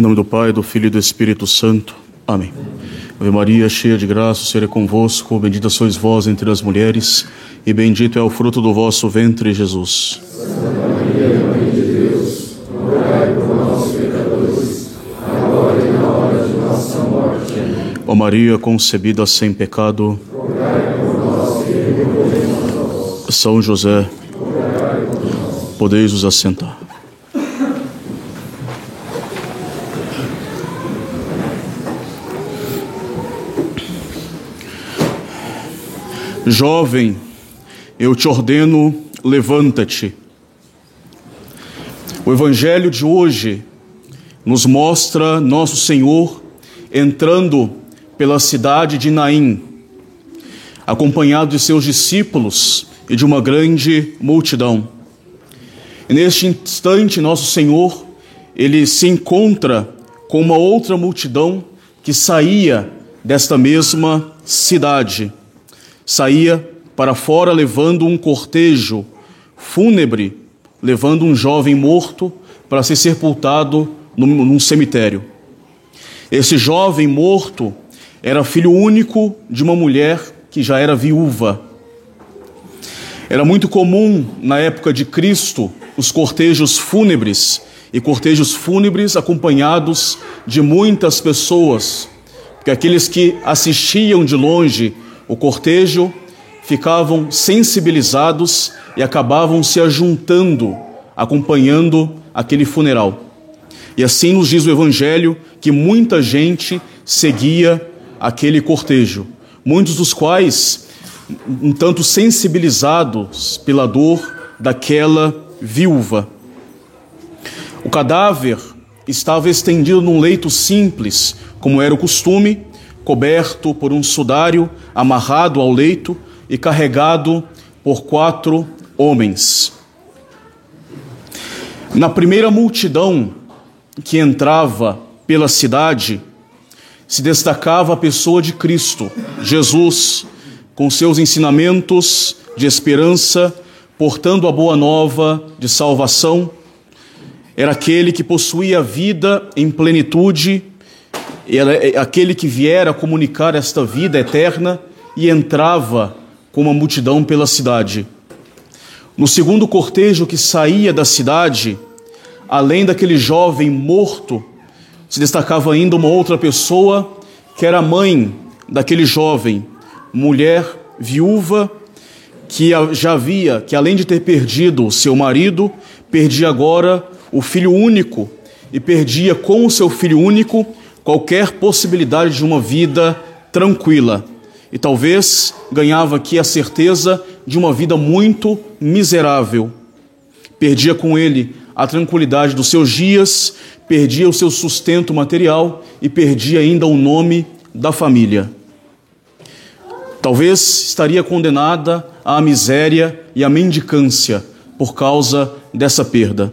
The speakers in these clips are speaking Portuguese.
Em nome do Pai, do Filho e do Espírito Santo. Amém. Ave Maria, cheia de graça, o Senhor é convosco. Bendita sois vós entre as mulheres, e bendito é o fruto do vosso ventre, Jesus. Santa Maria, Mãe de Deus, por nós, pecadores, agora e na hora de nossa morte. Ó Maria, concebida sem pecado, por nós. São José, podeis os assentar. Jovem, eu te ordeno, levanta-te. O evangelho de hoje nos mostra nosso Senhor entrando pela cidade de Naim, acompanhado de seus discípulos e de uma grande multidão. E neste instante, nosso Senhor, ele se encontra com uma outra multidão que saía desta mesma cidade. Saía para fora levando um cortejo fúnebre, levando um jovem morto para ser sepultado num, cemitério. Esse jovem morto era filho único de uma mulher que já era viúva. Era muito comum na época de Cristo os cortejos fúnebres e cortejos fúnebres acompanhados de muitas pessoas, porque aqueles que assistiam de longe o cortejo ficavam sensibilizados e acabavam se ajuntando, acompanhando aquele funeral. E assim nos diz o Evangelho que muita gente seguia aquele cortejo, muitos dos quais um tanto sensibilizados pela dor daquela viúva. O cadáver estava estendido num leito simples, como era o costume, coberto por um sudário amarrado ao leito e carregado por quatro homens. Na primeira multidão que entrava pela cidade, se destacava a pessoa de Cristo, Jesus, com seus ensinamentos de esperança, portando a boa nova de salvação. Era aquele que possuía a vida em plenitude, era aquele que viera comunicar esta vida eterna e entrava com uma multidão pela cidade. No segundo cortejo que saía da cidade, além daquele jovem morto, se destacava ainda uma outra pessoa que era mãe daquele jovem, mulher viúva que já havia, que além de ter perdido seu marido, perdia agora o filho único e perdia com o seu filho único qualquer possibilidade de uma vida tranquila. E talvez ganhava aqui a certeza de uma vida muito miserável. Perdia com ele a tranquilidade dos seus dias, perdia o seu sustento material e perdia ainda o nome da família. Talvez estaria condenada à miséria e à mendicância por causa dessa perda.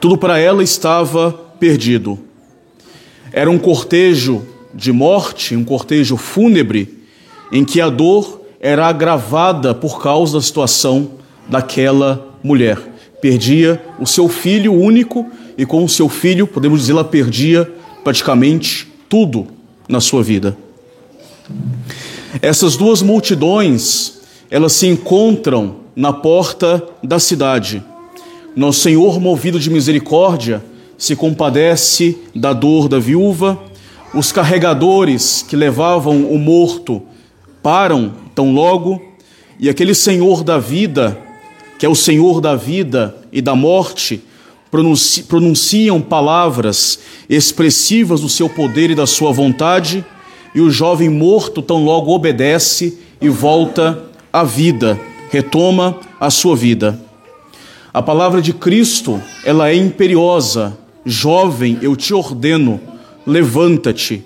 Tudo para ela estava perdido. Era um cortejo de morte, um cortejo fúnebre, em que a dor era agravada por causa da situação daquela mulher. Perdia o seu filho único e com o seu filho, podemos dizer, ela perdia praticamente tudo na sua vida. Essas duas multidões, elas se encontram na porta da cidade. Nosso Senhor, movido de misericórdia, se compadece da dor da viúva. Os carregadores que levavam o morto param tão logo, e aquele Senhor da vida, que é o Senhor da vida e da morte, pronunciam palavras expressivas do seu poder e da sua vontade, e o jovem morto tão logo obedece e volta à vida, retoma a sua vida. A palavra de Cristo, ela é imperiosa. Jovem, eu te ordeno, levanta-te.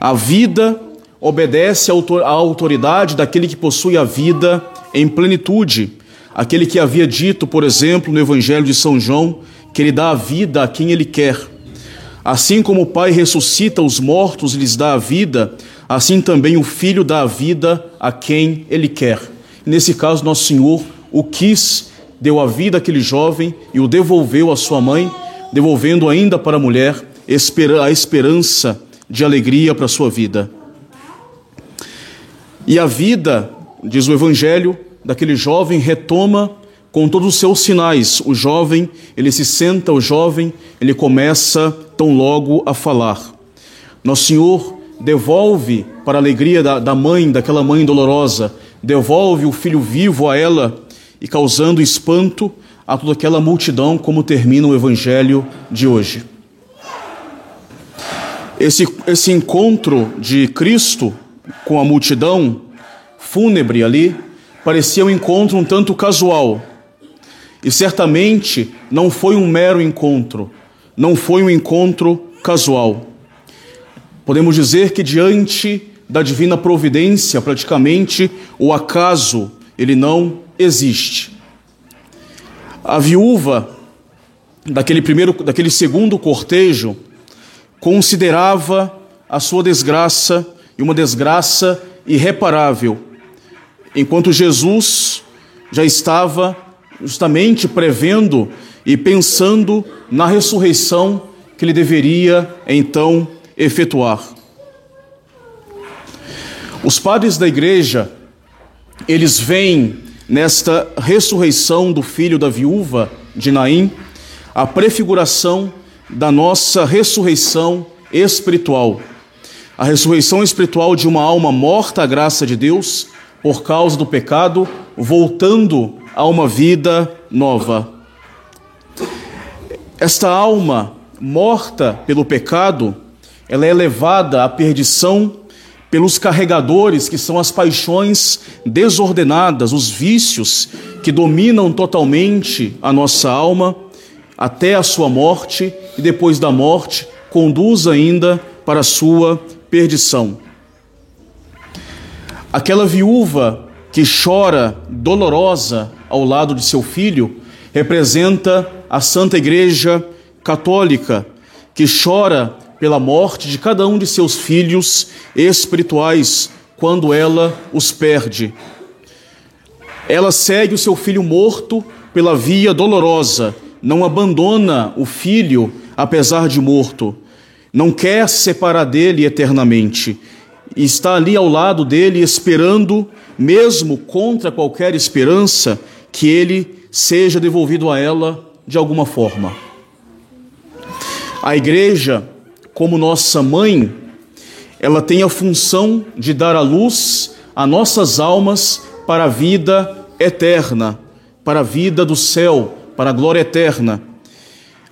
A vida obedece à autoridade daquele que possui a vida em plenitude. Aquele que havia dito, por exemplo, no Evangelho de São João, que ele dá a vida a quem ele quer. Assim como o Pai ressuscita os mortos e lhes dá a vida, assim também o Filho dá a vida a quem ele quer. Nesse caso, Nosso Senhor o quis, deu a vida àquele jovem e o devolveu à sua mãe, devolvendo ainda para a mulher a esperança de alegria para a sua vida. E a vida, diz o Evangelho, daquele jovem retoma com todos os seus sinais. O jovem, ele se senta, o jovem, ele começa tão logo a falar. Nosso Senhor devolve para a alegria da, da mãe, daquela mãe dolorosa, devolve o filho vivo a ela e causando espanto a toda aquela multidão, como termina o Evangelho de hoje. Esse, esse encontro de Cristo com a multidão fúnebre ali parecia um encontro um tanto casual. E certamente não foi um mero encontro, não foi um encontro casual. Podemos dizer que diante da divina providência, praticamente o acaso, ele não existe. A viúva daquele primeiro, daquele segundo cortejo, considerava a sua desgraça e uma desgraça irreparável, enquanto Jesus já estava justamente prevendo e pensando na ressurreição que ele deveria então efetuar. Os padres da igreja, eles veem nesta ressurreição do filho da viúva de Naim a prefiguração da nossa ressurreição espiritual. A ressurreição espiritual de uma alma morta à graça de Deus por causa do pecado, voltando a uma vida nova. Esta alma morta pelo pecado, ela é levada à perdição pelos carregadores que são as paixões desordenadas, os vícios que dominam totalmente a nossa alma até a sua morte e depois da morte conduz ainda para a sua perdição. Aquela viúva que chora dolorosa ao lado de seu filho representa a Santa Igreja Católica, que chora pela morte de cada um de seus filhos espirituais quando ela os perde. Ela segue o seu filho morto pela via dolorosa não abandona o filho apesar de morto, não quer se separar dele eternamente, está ali ao lado dele esperando, mesmo contra qualquer esperança, que ele seja devolvido a ela de alguma forma. A igreja, como nossa mãe, ela tem a função de dar a luz a nossas almas para a vida eterna, para a vida do céu, para a glória eterna.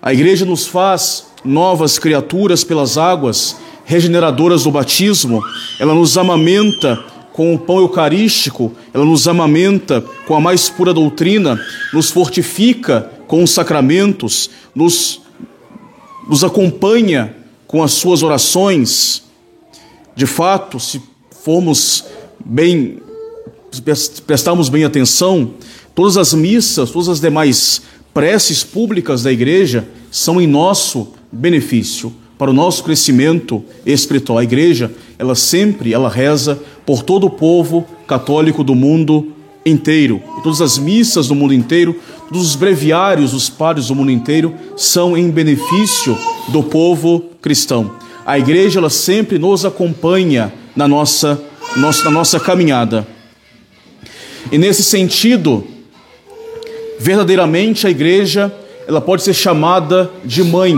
A igreja nos faz novas criaturas pelas águas regeneradoras do batismo, ela nos amamenta com o pão eucarístico, ela nos amamenta com a mais pura doutrina, nos fortifica com os sacramentos, nos, nos acompanha com as suas orações. De fato, se formos bem, prestarmos bem atenção, todas as missas, todas as demais preces públicas da igreja são em nosso benefício, para o nosso crescimento espiritual. A igreja, ela sempre, ela reza por todo o povo católico do mundo inteiro. E todas as missas do mundo inteiro, todos os breviários dos padres do mundo inteiro são em benefício do povo cristão. A igreja, ela sempre nos acompanha na nossa, na nossa caminhada. E nesse sentido, Verdadeiramente a igreja, ela pode ser chamada de mãe,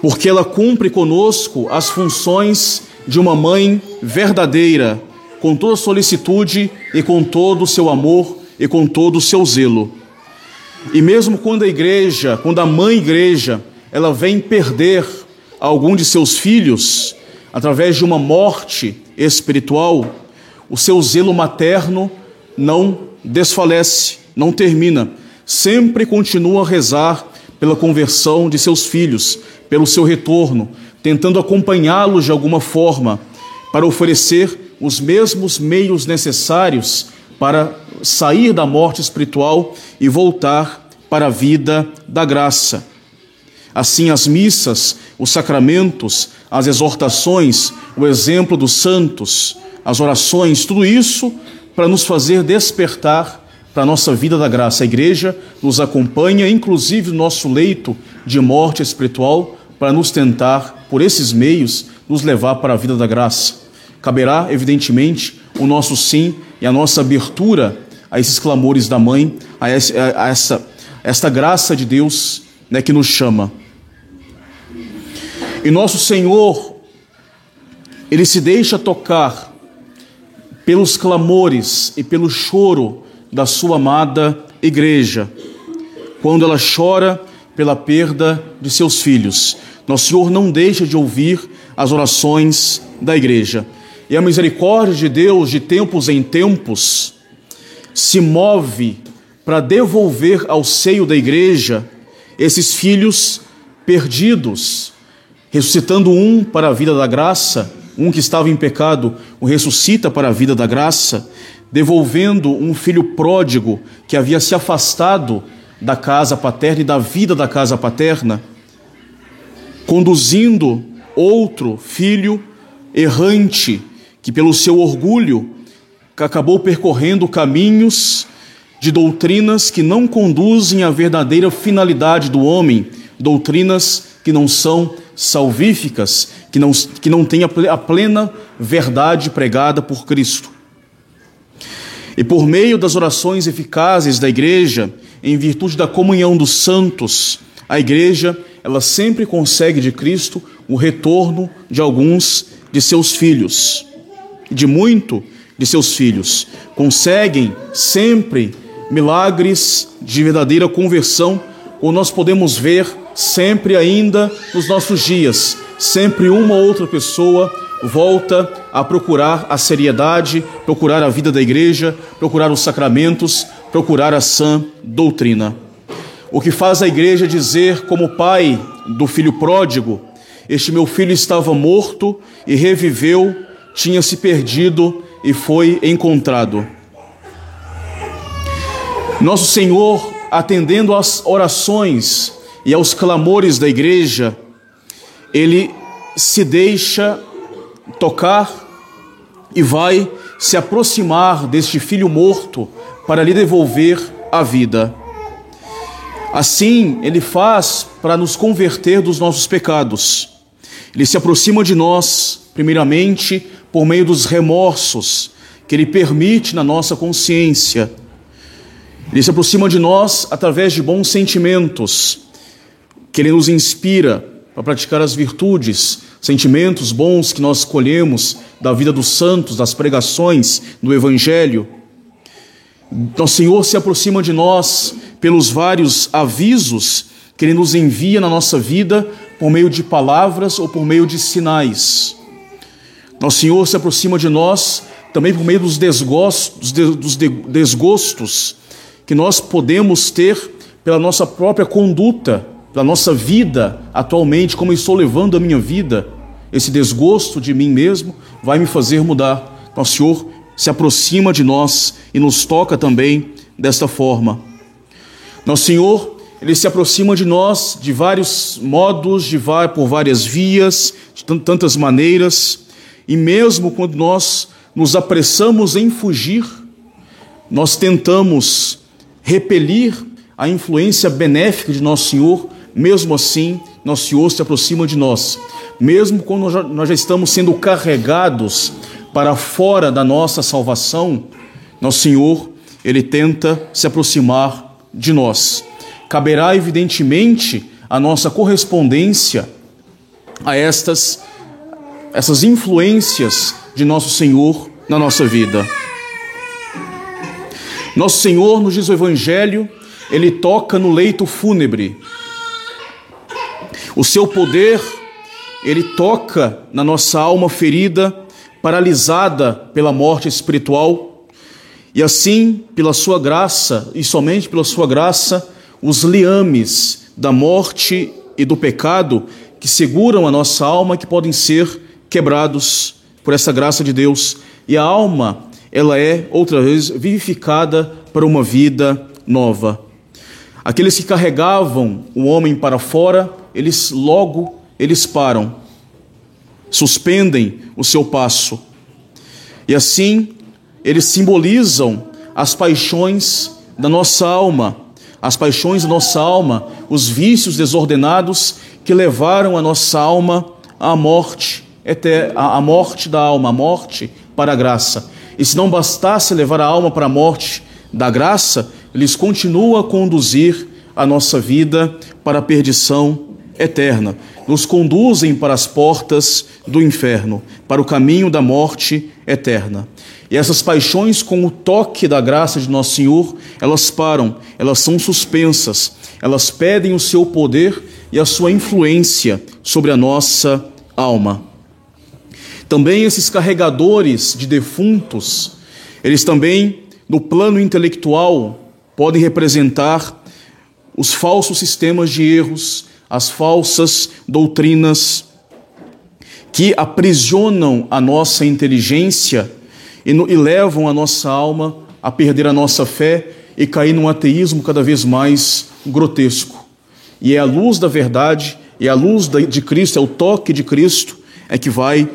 porque ela cumpre conosco as funções de uma mãe verdadeira, com toda solicitude e com todo o seu amor e com todo o seu zelo. E mesmo quando a igreja, quando a mãe igreja, ela vem perder algum de seus filhos através de uma morte espiritual, o seu zelo materno não desfalece, não termina, sempre continua a rezar pela conversão de seus filhos, pelo seu retorno, tentando acompanhá-los de alguma forma, para oferecer os mesmos meios necessários para sair da morte espiritual e voltar para a vida da graça. Assim, as missas, os sacramentos, as exortações, o exemplo dos santos, as orações, tudo isso para nos fazer despertar para a nossa vida da graça. A igreja nos acompanha, inclusive no nosso leito de morte espiritual para nos tentar, por esses meios, nos levar para a vida da graça. Caberá, evidentemente, o nosso sim e a nossa abertura a esses clamores da mãe, a essa, a essa esta graça de Deus né, que nos chama. E nosso Senhor, Ele se deixa tocar pelos clamores e pelo choro da sua amada igreja, quando ela chora pela perda de seus filhos. Nosso Senhor não deixa de ouvir as orações da igreja. E a misericórdia de Deus, de tempos em tempos, se move para devolver ao seio da igreja esses filhos perdidos, ressuscitando um para a vida da graça, um que estava em pecado, o ressuscita para a vida da graça, devolvendo um filho pródigo que havia se afastado da casa paterna e da vida da casa paterna, conduzindo outro filho errante que, pelo seu orgulho, acabou percorrendo caminhos de doutrinas que não conduzem à verdadeira finalidade do homem, doutrinas que não são salvíficas, que não, que não têm a plena verdade pregada por Cristo. E por meio das orações eficazes da igreja, em virtude da comunhão dos santos, a igreja, ela sempre consegue de Cristo o retorno de alguns de seus filhos, de muito de seus filhos. Conseguem sempre milagres de verdadeira conversão, ou nós podemos ver sempre ainda nos nossos dias, sempre uma ou outra pessoa volta a procurar a seriedade, procurar a vida da igreja, procurar os sacramentos, procurar a sã doutrina. O que faz a igreja dizer, como pai do filho pródigo, este meu filho estava morto e reviveu, tinha se perdido e foi encontrado. Nosso Senhor, atendendo às orações e aos clamores da igreja, ele se deixa tocar e vai se aproximar deste filho morto para lhe devolver a vida. Assim, ele faz para nos converter dos nossos pecados. Ele se aproxima de nós, primeiramente, por meio dos remorsos que ele permite na nossa consciência ele se aproxima de nós através de bons sentimentos, que Ele nos inspira para praticar as virtudes, sentimentos bons que nós colhemos da vida dos santos, das pregações do Evangelho. Nosso Senhor se aproxima de nós pelos vários avisos que Ele nos envia na nossa vida por meio de palavras ou por meio de sinais. Nosso Senhor se aproxima de nós também por meio dos desgostos, dos desgostos que nós podemos ter pela nossa própria conduta, pela nossa vida atualmente, como estou levando a minha vida, esse desgosto de mim mesmo vai me fazer mudar. Então, o Senhor se aproxima de nós e nos toca também desta forma. Nosso Senhor, Ele se aproxima de nós de vários modos, de por várias vias, de tantas maneiras, e mesmo quando nós nos apressamos em fugir, nós tentamos repelir a influência benéfica de Nosso Senhor, mesmo assim, Nosso Senhor se aproxima de nós. Mesmo quando nós já, estamos sendo carregados para fora da nossa salvação, Nosso Senhor, Ele tenta se aproximar de nós. Caberá, evidentemente, a nossa correspondência a estas, essas influências de Nosso Senhor na nossa vida. Nosso Senhor, nos diz o Evangelho, ele toca no leito fúnebre. O seu poder, ele toca na nossa alma ferida, paralisada pela morte espiritual, e assim, pela sua graça, e somente pela sua graça, os liames da morte e do pecado que seguram a nossa alma, que podem ser quebrados por essa graça de Deus, e a alma ela é outra vez vivificada para uma vida nova. Aqueles que carregavam o homem para fora, eles logo eles param, suspendem o seu passo. E assim, eles simbolizam as paixões da nossa alma, as paixões da nossa alma, os vícios desordenados que levaram a nossa alma à morte, a morte da alma, a morte para a graça. E se não bastasse levar a alma para a morte da graça, eles continuam a conduzir a nossa vida para a perdição eterna. Nos conduzem para as portas do inferno, para o caminho da morte eterna. E essas paixões, com o toque da graça de Nosso Senhor, elas param, elas são suspensas, elas pedem o seu poder e a sua influência sobre a nossa alma. Também esses carregadores de defuntos, eles também, no plano intelectual, podem representar os falsos sistemas de erros, as falsas doutrinas que aprisionam a nossa inteligência e, no, e levam a nossa alma a perder a nossa fé e cair num ateísmo cada vez mais grotesco. E é a luz da verdade, é a luz de Cristo, é o toque de Cristo, é que vai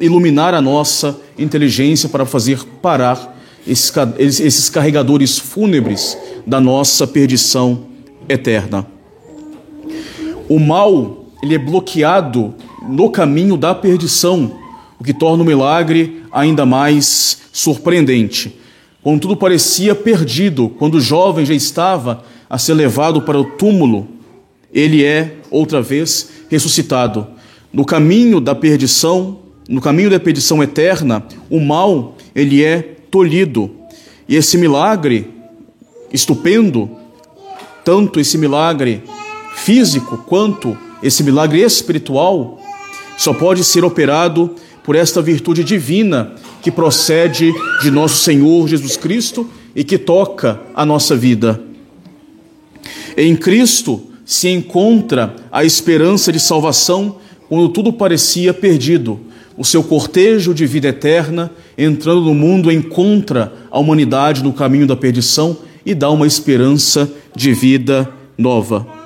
iluminar a nossa inteligência para fazer parar esses, esses carregadores fúnebres da nossa perdição eterna. O mal, ele é bloqueado no caminho da perdição, o que torna o milagre ainda mais surpreendente. Quando tudo parecia perdido, quando o jovem já estava a ser levado para o túmulo, ele é outra vez ressuscitado. No caminho da perdição, no caminho da perdição eterna, o mal ele é tolhido. E esse milagre estupendo, tanto esse milagre físico quanto esse milagre espiritual, só pode ser operado por esta virtude divina que procede de nosso Senhor Jesus Cristo e que toca a nossa vida. Em Cristo se encontra a esperança de salvação quando tudo parecia perdido. O seu cortejo de vida eterna, entrando no mundo, encontra a humanidade no caminho da perdição e dá uma esperança de vida nova.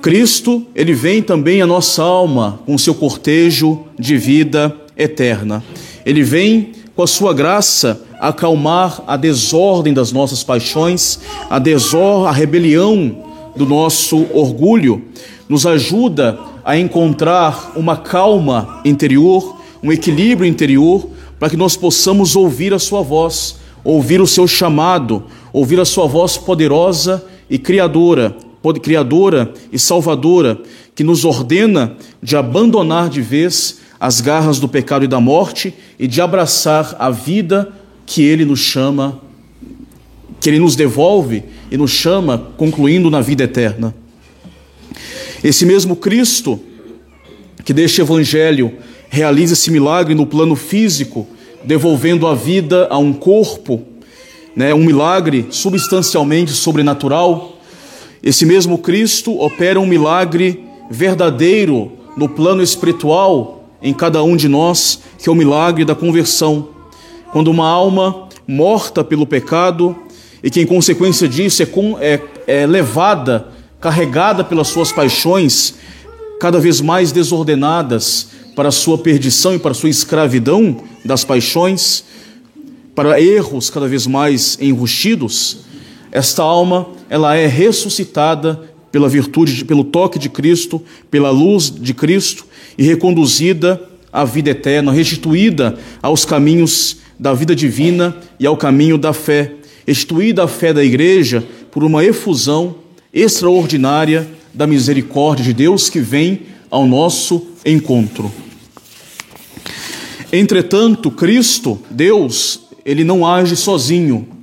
Cristo, ele vem também à nossa alma com seu cortejo de vida eterna. Ele vem com a sua graça acalmar a desordem das nossas paixões, a desordem, a rebelião do nosso orgulho, nos ajuda a encontrar uma calma interior, um equilíbrio interior, para que nós possamos ouvir a sua voz, ouvir o seu chamado, ouvir a sua voz poderosa e criadora, criadora e salvadora, que nos ordena de abandonar de vez as garras do pecado e da morte e de abraçar a vida que ele nos chama, que ele nos devolve e nos chama, concluindo na vida eterna. Esse mesmo Cristo, que deste evangelho realiza esse milagre no plano físico, devolvendo a vida a um corpo, né, um milagre substancialmente sobrenatural. Esse mesmo Cristo opera um milagre verdadeiro no plano espiritual em cada um de nós, que é o milagre da conversão. Quando uma alma morta pelo pecado e que, em consequência disso, é, é, é levada, carregada pelas suas paixões, cada vez mais desordenadas para a sua perdição e para a sua escravidão das paixões, para erros cada vez mais enrustidos, esta alma ela é ressuscitada pela virtude, pelo toque de Cristo, pela luz de Cristo e reconduzida à vida eterna, restituída aos caminhos da vida divina e ao caminho da fé, restituída à fé da igreja por uma efusão extraordinária da misericórdia de Deus que vem ao nosso encontro. Entretanto, Cristo, Deus, ele não age sozinho.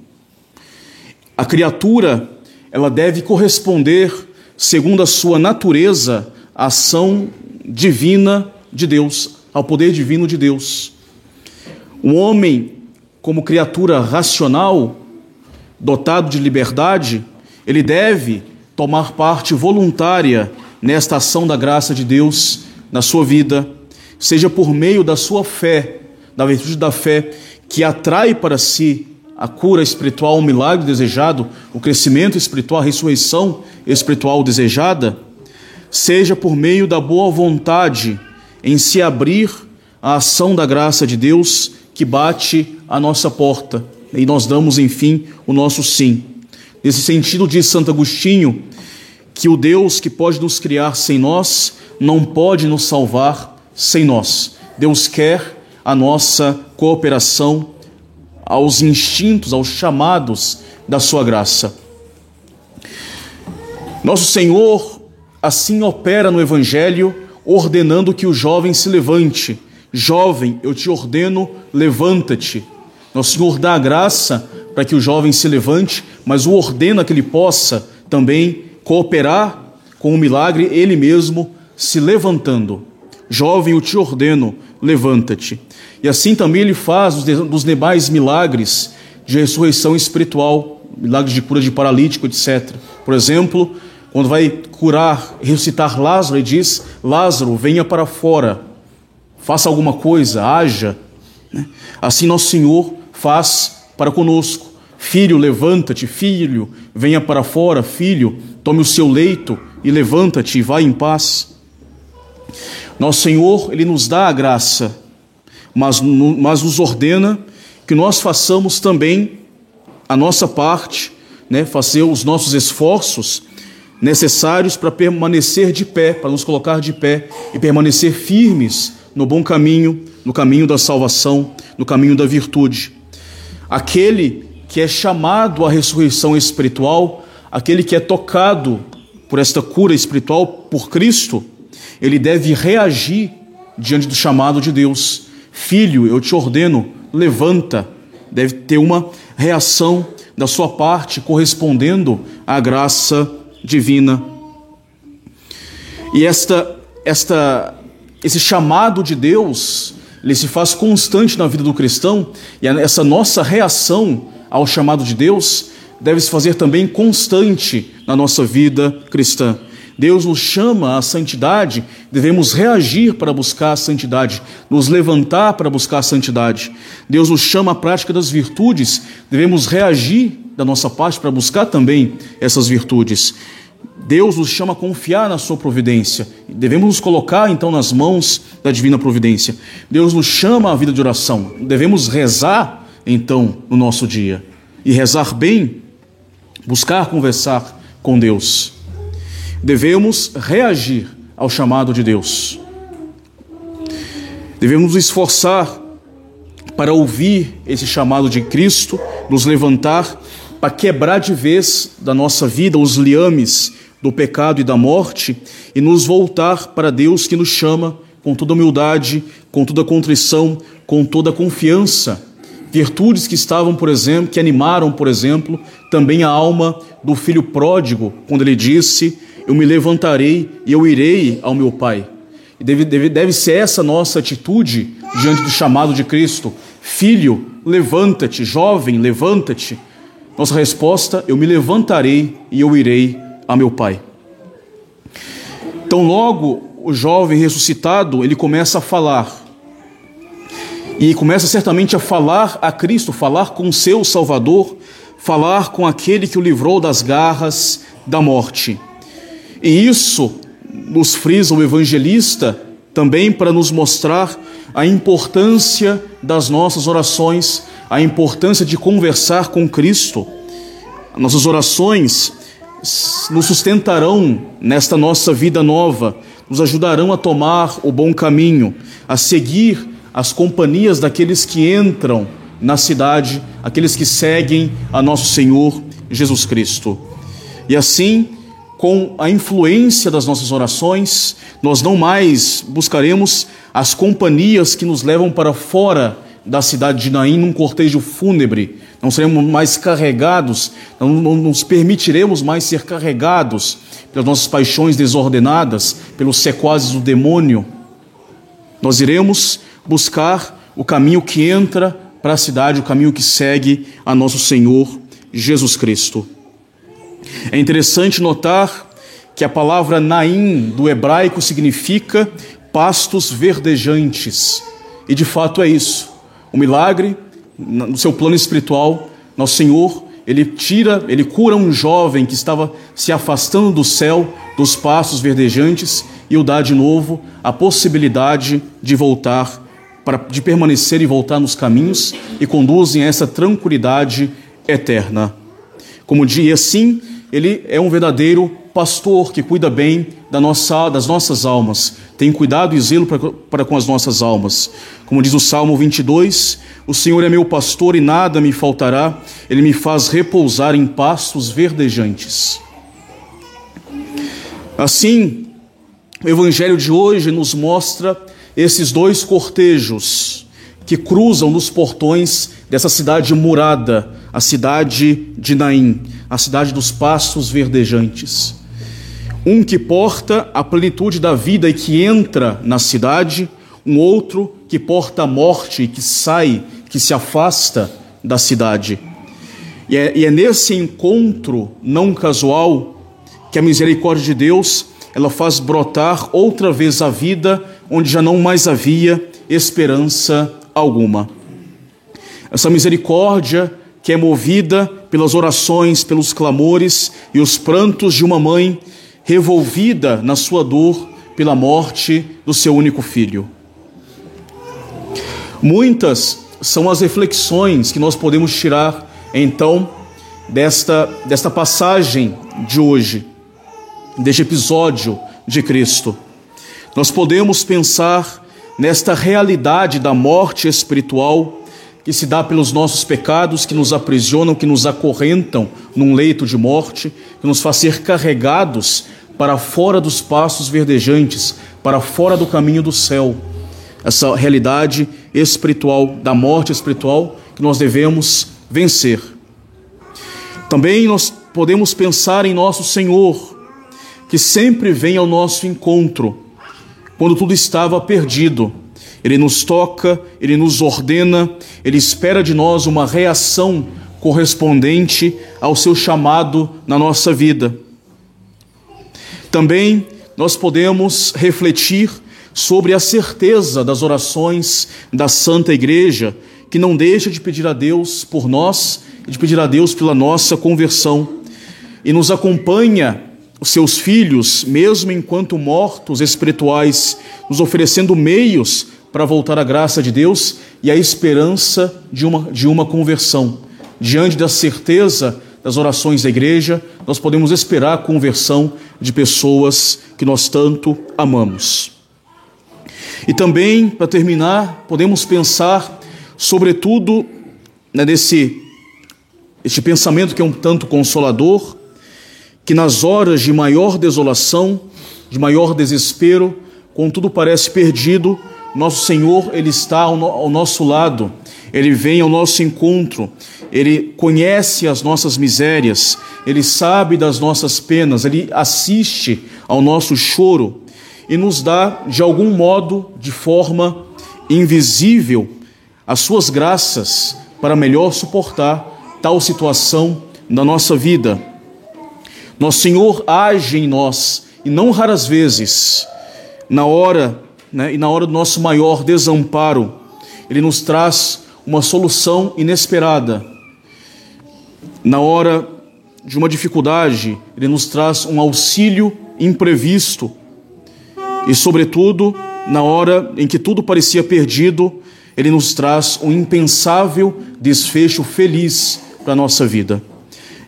A criatura, ela deve corresponder, segundo a sua natureza, à ação divina de Deus, ao poder divino de Deus. O homem, como criatura racional, dotado de liberdade, ele deve tomar parte voluntária nesta ação da graça de Deus na sua vida, seja por meio da sua fé, da virtude da fé, que atrai para si a cura espiritual, o milagre desejado, o crescimento espiritual, a ressurreição espiritual desejada, seja por meio da boa vontade em se abrir à ação da graça de Deus que bate à nossa porta e nós damos, enfim, o nosso sim. Nesse sentido, diz Santo Agostinho que o Deus que pode nos criar sem nós não pode nos salvar sem nós. Deus quer a nossa cooperação aos instintos, aos chamados da sua graça. Nosso Senhor assim opera no Evangelho, ordenando que o jovem se levante. Jovem, eu te ordeno, levanta-te. Nosso Senhor dá a graça para que o jovem se levante, mas o ordena que ele possa também cooperar com o milagre, ele mesmo se levantando. Jovem, eu te ordeno, levanta-te. E assim também ele faz dos demais milagres de ressurreição espiritual, milagres de cura de paralítico, etc. Por exemplo, quando vai curar, ressuscitar Lázaro, ele diz: Lázaro, venha para fora, faça alguma coisa, haja. Né? Assim nosso Senhor faz para conosco. Filho, levanta-te, filho, venha para fora, filho, tome o seu leito e levanta-te e vá em paz. Nosso Senhor, Ele nos dá a graça, mas, mas nos ordena que nós façamos também a nossa parte, né, fazer os nossos esforços necessários para permanecer de pé, para nos colocar de pé e permanecer firmes no bom caminho, no caminho da salvação, no caminho da virtude. Aquele que é chamado à ressurreição espiritual, aquele que é tocado por esta cura espiritual por Cristo, ele deve reagir diante do chamado de Deus. Filho, eu te ordeno, levanta. Deve ter uma reação da sua parte correspondendo à graça divina. E esta, esta, esse chamado de Deus, ele se faz constante na vida do cristão, e essa nossa reação ao chamado de Deus deve se fazer também constante na nossa vida cristã. Deus nos chama à santidade, devemos reagir para buscar a santidade, nos levantar para buscar a santidade. Deus nos chama à prática das virtudes, devemos reagir da nossa parte para buscar também essas virtudes. Deus nos chama a confiar na sua providência. Devemos nos colocar então nas mãos da divina providência. Deus nos chama à vida de oração. Devemos rezar então no nosso dia. E rezar bem, buscar conversar com Deus. Devemos reagir ao chamado de Deus. Devemos nos esforçar para ouvir esse chamado de Cristo, nos levantar para quebrar de vez da nossa vida os liames do pecado e da morte e nos voltar para Deus que nos chama com toda humildade, com toda contrição, com toda confiança. Virtudes que estavam, por exemplo, que animaram, por exemplo, também a alma do filho pródigo, quando ele disse: Eu me levantarei e eu irei ao meu pai. Deve, deve, deve ser essa nossa atitude diante do chamado de Cristo. Filho, levanta-te, jovem, levanta-te nossa resposta: eu me levantarei e eu irei a meu Pai. Então, logo o jovem ressuscitado, ele começa a falar. E começa certamente a falar a Cristo, falar com seu Salvador, falar com aquele que o livrou das garras da morte. E isso nos frisa o evangelista também para nos mostrar a importância das nossas orações a importância de conversar com Cristo. Nossas orações nos sustentarão nesta nossa vida nova, nos ajudarão a tomar o bom caminho, a seguir as companhias daqueles que entram na cidade, aqueles que seguem a nosso Senhor Jesus Cristo. E assim, com a influência das nossas orações, nós não mais buscaremos as companhias que nos levam para fora da cidade de Naim num cortejo fúnebre. Não seremos mais carregados, não, não nos permitiremos mais ser carregados pelas nossas paixões desordenadas, pelos sequazes do demônio. Nós iremos buscar o caminho que entra para a cidade, o caminho que segue a nosso Senhor Jesus Cristo. É interessante notar que a palavra Naim do hebraico significa pastos verdejantes. E de fato é isso. O milagre, no seu plano espiritual, nosso Senhor, ele tira, ele cura um jovem que estava se afastando do céu, dos passos verdejantes, e o dá de novo a possibilidade de voltar, para, de permanecer e voltar nos caminhos, e conduzem a essa tranquilidade eterna. Como dia assim, ele é um verdadeiro pastor que cuida bem da nossa, das nossas almas, tem cuidado e zelo para, para com as nossas almas. Como diz o Salmo 22, o Senhor é meu pastor e nada me faltará, ele me faz repousar em pastos verdejantes. Assim, o Evangelho de hoje nos mostra esses dois cortejos que cruzam nos portões dessa cidade murada, a cidade de Naim, a cidade dos pastos verdejantes. Um que porta a plenitude da vida e que entra na cidade, um outro que porta a morte e que sai, que se afasta da cidade. E é, e é nesse encontro não casual que a misericórdia de Deus ela faz brotar outra vez a vida onde já não mais havia esperança alguma. Essa misericórdia que é movida pelas orações, pelos clamores e os prantos de uma mãe revolvida na sua dor pela morte do seu único filho. Muitas são as reflexões que nós podemos tirar então desta, desta passagem de hoje deste episódio de Cristo. Nós podemos pensar nesta realidade da morte espiritual que se dá pelos nossos pecados, que nos aprisionam, que nos acorrentam num leito de morte, que nos faz ser carregados para fora dos passos verdejantes, para fora do caminho do céu. Essa realidade espiritual, da morte espiritual, que nós devemos vencer. Também nós podemos pensar em nosso Senhor, que sempre vem ao nosso encontro quando tudo estava perdido. Ele nos toca, ele nos ordena, ele espera de nós uma reação correspondente ao seu chamado na nossa vida. Também nós podemos refletir sobre a certeza das orações da Santa Igreja, que não deixa de pedir a Deus por nós e de pedir a Deus pela nossa conversão, e nos acompanha os seus filhos, mesmo enquanto mortos espirituais, nos oferecendo meios para voltar à graça de Deus e à esperança de uma, de uma conversão. Diante da certeza das orações da igreja, nós podemos esperar a conversão de pessoas que nós tanto amamos. E também, para terminar, podemos pensar, sobretudo, né, nesse este pensamento que é um tanto consolador, que nas horas de maior desolação, de maior desespero, quando tudo parece perdido, nosso Senhor, Ele está ao, no, ao nosso lado, Ele vem ao nosso encontro, Ele conhece as nossas misérias, Ele sabe das nossas penas, Ele assiste ao nosso choro e nos dá, de algum modo, de forma invisível, as suas graças para melhor suportar tal situação na nossa vida. Nosso Senhor age em nós e não raras vezes, na hora né, e na hora do nosso maior desamparo, Ele nos traz uma solução inesperada. Na hora de uma dificuldade, Ele nos traz um auxílio imprevisto. E, sobretudo, na hora em que tudo parecia perdido, Ele nos traz um impensável desfecho feliz para a nossa vida.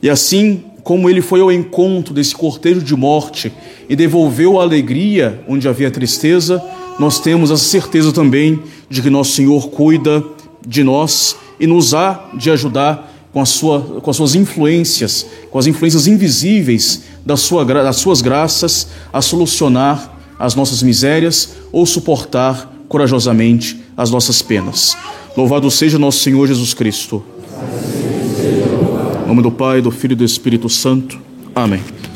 E assim, como ele foi ao encontro desse cortejo de morte e devolveu a alegria onde havia tristeza, nós temos a certeza também de que nosso Senhor cuida de nós e nos há de ajudar com, sua, com as suas influências, com as influências invisíveis da sua, das suas graças, a solucionar as nossas misérias ou suportar corajosamente as nossas penas. Louvado seja nosso Senhor Jesus Cristo. Em nome do Pai, do Filho e do Espírito Santo. Amém.